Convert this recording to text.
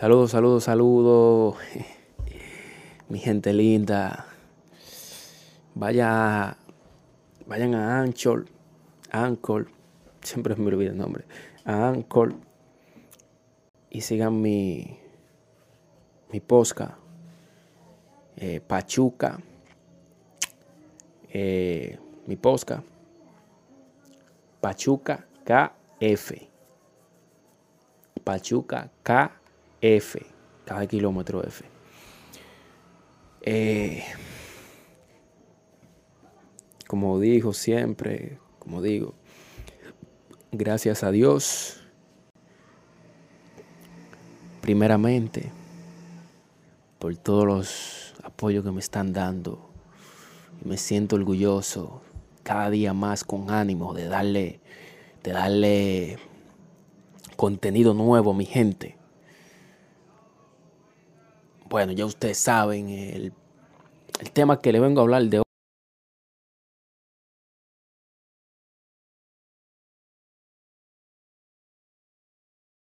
Saludos, saludos, saludos. Mi gente linda. Vaya, vayan a Anchor, Anchor, siempre me olvido el nombre, a Anchor. Y sigan mi, mi posca, eh, Pachuca, eh, mi posca, Pachuca KF, Pachuca KF, cada kilómetro F. Eh, como dijo siempre, como digo, gracias a Dios, primeramente, por todos los apoyos que me están dando. Me siento orgulloso cada día más con ánimo de darle, de darle contenido nuevo a mi gente. Bueno, ya ustedes saben el, el tema que le vengo a hablar de hoy.